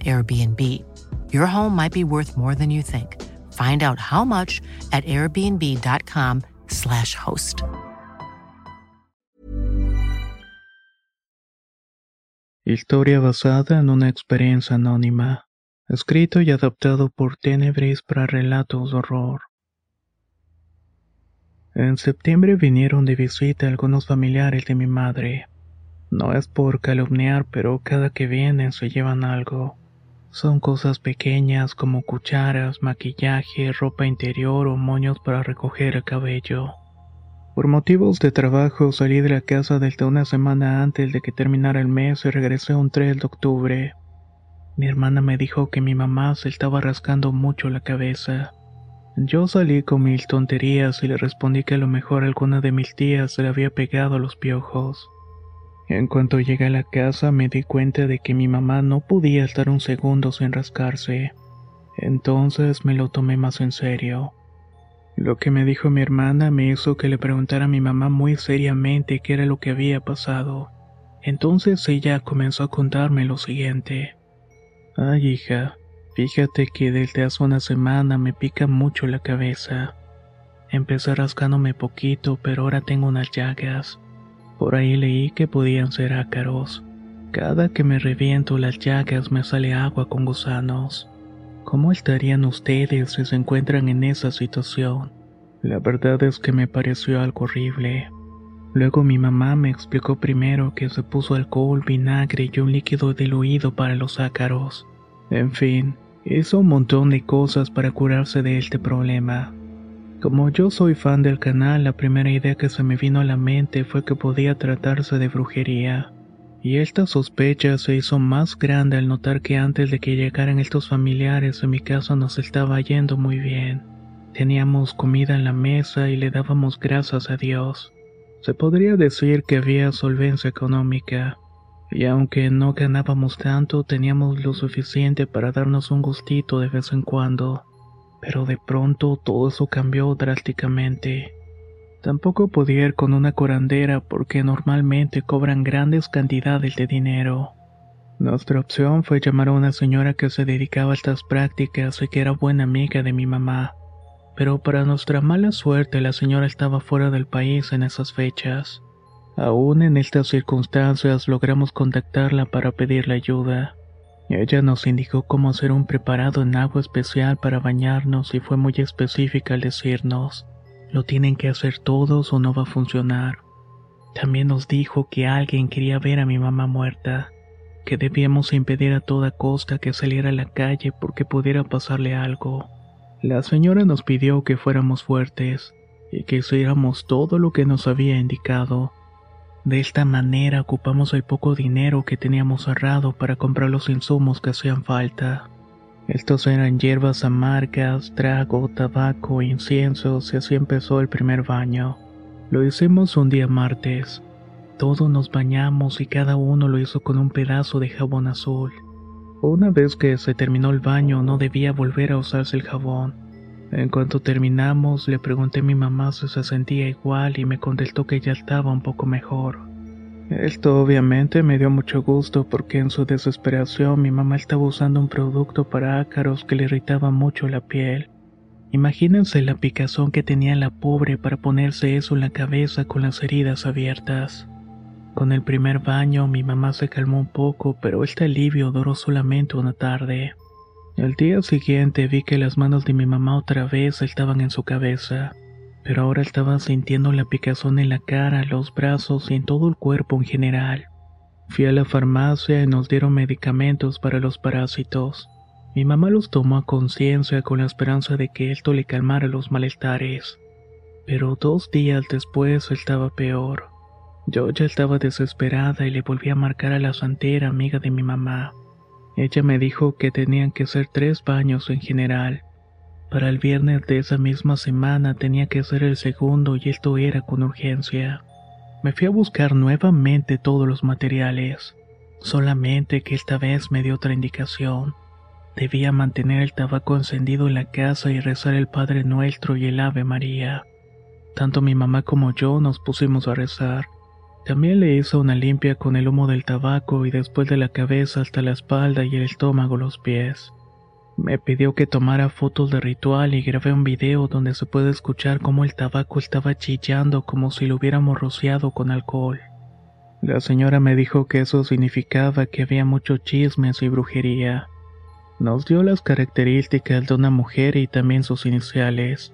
Airbnb. Your home might be worth more than you think. Find out how much at airbnb.com/slash host. Historia basada en una experiencia anónima. Escrito y adaptado por Tenebris para relatos horror. En septiembre vinieron de visita algunos familiares de mi madre. No es por calumniar, pero cada que vienen se llevan algo. Son cosas pequeñas como cucharas, maquillaje, ropa interior o moños para recoger el cabello. Por motivos de trabajo salí de la casa desde una semana antes de que terminara el mes y regresé un 3 de octubre. Mi hermana me dijo que mi mamá se estaba rascando mucho la cabeza. Yo salí con mil tonterías y le respondí que a lo mejor alguna de mis tías se le había pegado a los piojos. En cuanto llegué a la casa me di cuenta de que mi mamá no podía estar un segundo sin rascarse. Entonces me lo tomé más en serio. Lo que me dijo mi hermana me hizo que le preguntara a mi mamá muy seriamente qué era lo que había pasado. Entonces ella comenzó a contarme lo siguiente. Ay, hija, fíjate que desde hace una semana me pica mucho la cabeza. Empecé rascándome poquito, pero ahora tengo unas llagas. Por ahí leí que podían ser ácaros. Cada que me reviento las llagas me sale agua con gusanos. ¿Cómo estarían ustedes si se encuentran en esa situación? La verdad es que me pareció algo horrible. Luego mi mamá me explicó primero que se puso alcohol, vinagre y un líquido diluido para los ácaros. En fin, hizo un montón de cosas para curarse de este problema. Como yo soy fan del canal, la primera idea que se me vino a la mente fue que podía tratarse de brujería. Y esta sospecha se hizo más grande al notar que antes de que llegaran estos familiares en mi casa nos estaba yendo muy bien. Teníamos comida en la mesa y le dábamos gracias a Dios. Se podría decir que había solvencia económica, y aunque no ganábamos tanto, teníamos lo suficiente para darnos un gustito de vez en cuando. Pero de pronto todo eso cambió drásticamente. Tampoco podía ir con una curandera porque normalmente cobran grandes cantidades de dinero. Nuestra opción fue llamar a una señora que se dedicaba a estas prácticas y que era buena amiga de mi mamá. Pero para nuestra mala suerte la señora estaba fuera del país en esas fechas. Aún en estas circunstancias logramos contactarla para pedirle ayuda. Ella nos indicó cómo hacer un preparado en agua especial para bañarnos y fue muy específica al decirnos lo tienen que hacer todos o no va a funcionar. También nos dijo que alguien quería ver a mi mamá muerta, que debíamos impedir a toda costa que saliera a la calle porque pudiera pasarle algo. La señora nos pidió que fuéramos fuertes y que hiciéramos todo lo que nos había indicado. De esta manera ocupamos el poco dinero que teníamos ahorrado para comprar los insumos que hacían falta. Estos eran hierbas amargas, trago, tabaco, inciensos y así empezó el primer baño. Lo hicimos un día martes. Todos nos bañamos y cada uno lo hizo con un pedazo de jabón azul. Una vez que se terminó el baño no debía volver a usarse el jabón. En cuanto terminamos le pregunté a mi mamá si se sentía igual y me contestó que ya estaba un poco mejor. Esto obviamente me dio mucho gusto porque en su desesperación mi mamá estaba usando un producto para ácaros que le irritaba mucho la piel. Imagínense la picazón que tenía la pobre para ponerse eso en la cabeza con las heridas abiertas. Con el primer baño mi mamá se calmó un poco, pero este alivio duró solamente una tarde. El día siguiente vi que las manos de mi mamá otra vez estaban en su cabeza pero ahora estaba sintiendo la picazón en la cara, los brazos y en todo el cuerpo en general. Fui a la farmacia y nos dieron medicamentos para los parásitos. Mi mamá los tomó a conciencia con la esperanza de que esto le calmara los malestares. Pero dos días después estaba peor. Yo ya estaba desesperada y le volví a marcar a la santera amiga de mi mamá. Ella me dijo que tenían que ser tres baños en general. Para el viernes de esa misma semana tenía que ser el segundo y esto era con urgencia. Me fui a buscar nuevamente todos los materiales, solamente que esta vez me dio otra indicación. Debía mantener el tabaco encendido en la casa y rezar el Padre Nuestro y el Ave María. Tanto mi mamá como yo nos pusimos a rezar. También le hizo una limpia con el humo del tabaco y después de la cabeza hasta la espalda y el estómago los pies. Me pidió que tomara fotos de ritual y grabé un video donde se puede escuchar cómo el tabaco estaba chillando como si lo hubiéramos rociado con alcohol. La señora me dijo que eso significaba que había mucho chismes y brujería. Nos dio las características de una mujer y también sus iniciales,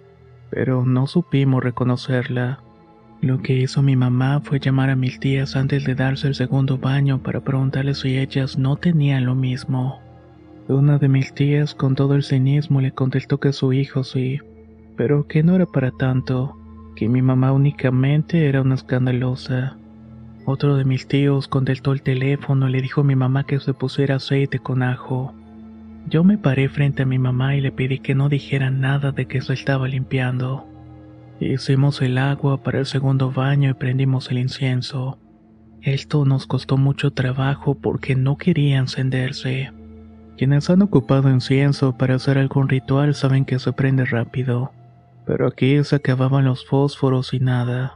pero no supimos reconocerla. Lo que hizo mi mamá fue llamar a mis tías antes de darse el segundo baño para preguntarles si ellas no tenían lo mismo. Una de mis tías con todo el cinismo le contestó que su hijo sí, pero que no era para tanto, que mi mamá únicamente era una escandalosa. Otro de mis tíos contestó el teléfono y le dijo a mi mamá que se pusiera aceite con ajo. Yo me paré frente a mi mamá y le pedí que no dijera nada de que se estaba limpiando. Hicimos el agua para el segundo baño y prendimos el incienso. Esto nos costó mucho trabajo porque no quería encenderse. Quienes han ocupado incienso para hacer algún ritual saben que se prende rápido, pero aquí se acababan los fósforos y nada.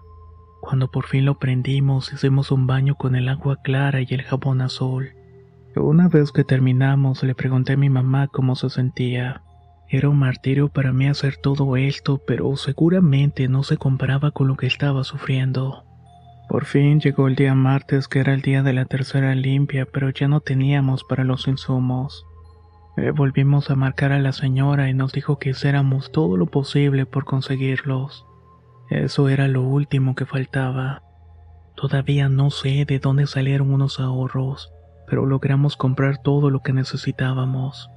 Cuando por fin lo prendimos hicimos un baño con el agua clara y el jabón azul. Una vez que terminamos, le pregunté a mi mamá cómo se sentía. Era un martirio para mí hacer todo esto, pero seguramente no se comparaba con lo que estaba sufriendo. Por fin llegó el día martes, que era el día de la tercera limpia, pero ya no teníamos para los insumos. Le volvimos a marcar a la señora y nos dijo que hiciéramos todo lo posible por conseguirlos. Eso era lo último que faltaba. Todavía no sé de dónde salieron unos ahorros pero logramos comprar todo lo que necesitábamos.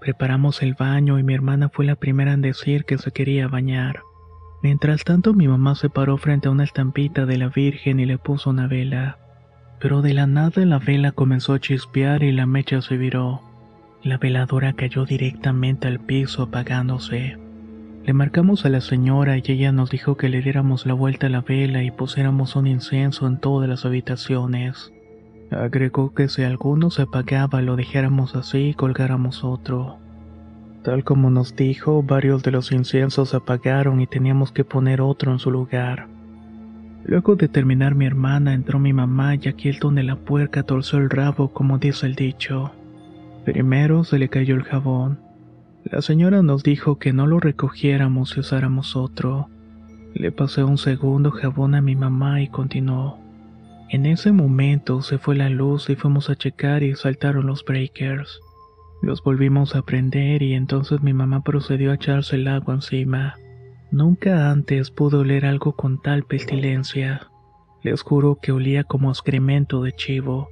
Preparamos el baño y mi hermana fue la primera en decir que se quería bañar. Mientras tanto mi mamá se paró frente a una estampita de la Virgen y le puso una vela. Pero de la nada la vela comenzó a chispear y la mecha se viró. La veladora cayó directamente al piso apagándose. Le marcamos a la señora y ella nos dijo que le diéramos la vuelta a la vela y pusiéramos un incienso en todas las habitaciones. Agregó que si alguno se apagaba lo dejáramos así y colgáramos otro. Tal como nos dijo, varios de los inciensos se apagaron y teníamos que poner otro en su lugar. Luego de terminar mi hermana entró mi mamá y aquí el donde la puerca torció el rabo como dice el dicho. Primero se le cayó el jabón. La señora nos dijo que no lo recogiéramos y usáramos otro. Le pasé un segundo jabón a mi mamá y continuó. En ese momento se fue la luz y fuimos a checar y saltaron los breakers. Los volvimos a prender y entonces mi mamá procedió a echarse el agua encima. Nunca antes pude oler algo con tal pestilencia. Les juro que olía como excremento de chivo.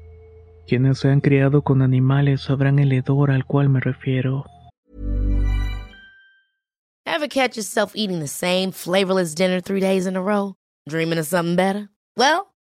Quienes se han criado con animales sabrán el hedor al cual me refiero. Ever catch yourself eating the same flavorless dinner three days in a row? Dreaming of something better? Well,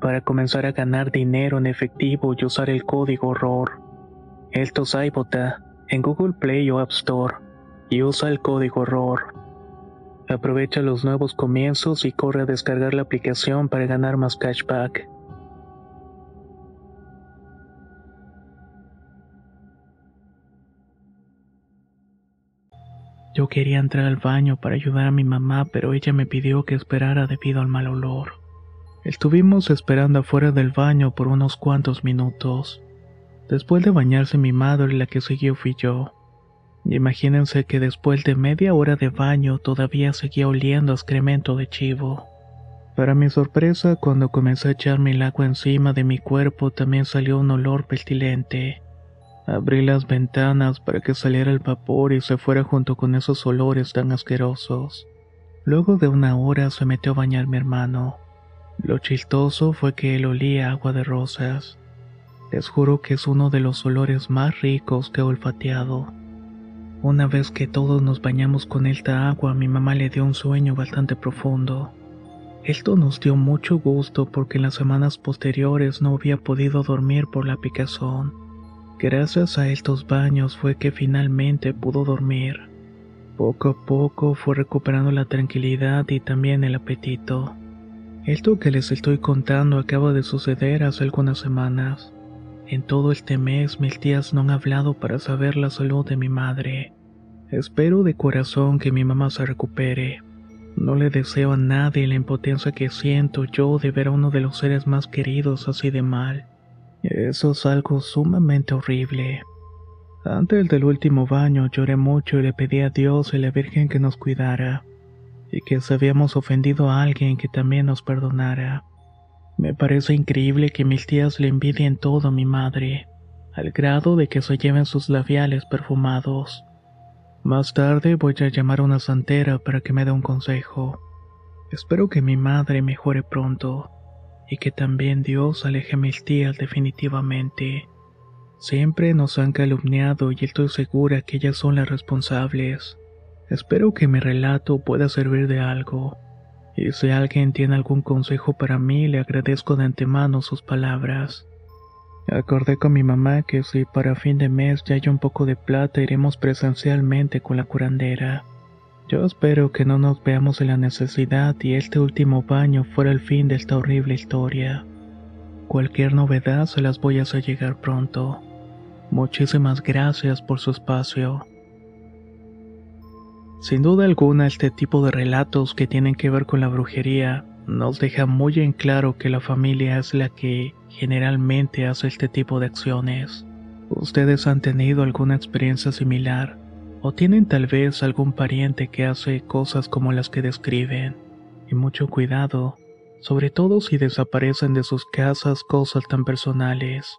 para comenzar a ganar dinero en efectivo y usar el código ROR. Esto es iBota en Google Play o App Store y usa el código ROR. Aprovecha los nuevos comienzos y corre a descargar la aplicación para ganar más cashback. Yo quería entrar al baño para ayudar a mi mamá, pero ella me pidió que esperara debido al mal olor. Estuvimos esperando afuera del baño por unos cuantos minutos. Después de bañarse mi madre, la que siguió fui yo. Imagínense que después de media hora de baño todavía seguía oliendo excremento de chivo. Para mi sorpresa, cuando comencé a echarme el agua encima de mi cuerpo también salió un olor pestilente. Abrí las ventanas para que saliera el vapor y se fuera junto con esos olores tan asquerosos. Luego de una hora se metió a bañar mi hermano. Lo chistoso fue que él olía agua de rosas. Les juro que es uno de los olores más ricos que he olfateado. Una vez que todos nos bañamos con esta agua, mi mamá le dio un sueño bastante profundo. Esto nos dio mucho gusto porque en las semanas posteriores no había podido dormir por la picazón. Gracias a estos baños fue que finalmente pudo dormir. Poco a poco fue recuperando la tranquilidad y también el apetito. Esto que les estoy contando acaba de suceder hace algunas semanas. En todo este mes mis tías no han hablado para saber la salud de mi madre. Espero de corazón que mi mamá se recupere. No le deseo a nadie la impotencia que siento yo de ver a uno de los seres más queridos así de mal. Eso es algo sumamente horrible. Antes del último baño lloré mucho y le pedí a Dios y a la Virgen que nos cuidara y que si habíamos ofendido a alguien que también nos perdonara. Me parece increíble que mis tías le envidien todo a mi madre, al grado de que se lleven sus labiales perfumados. Más tarde voy a llamar a una santera para que me dé un consejo. Espero que mi madre mejore pronto y que también Dios aleje a mis tías definitivamente. Siempre nos han calumniado y estoy segura que ellas son las responsables. Espero que mi relato pueda servir de algo. Y si alguien tiene algún consejo para mí, le agradezco de antemano sus palabras. Acordé con mi mamá que si para fin de mes ya hay un poco de plata iremos presencialmente con la curandera. Yo espero que no nos veamos en la necesidad y este último baño fuera el fin de esta horrible historia. Cualquier novedad se las voy a hacer llegar pronto. Muchísimas gracias por su espacio. Sin duda alguna, este tipo de relatos que tienen que ver con la brujería nos deja muy en claro que la familia es la que generalmente hace este tipo de acciones. ¿Ustedes han tenido alguna experiencia similar? ¿O tienen tal vez algún pariente que hace cosas como las que describen? Y mucho cuidado, sobre todo si desaparecen de sus casas cosas tan personales.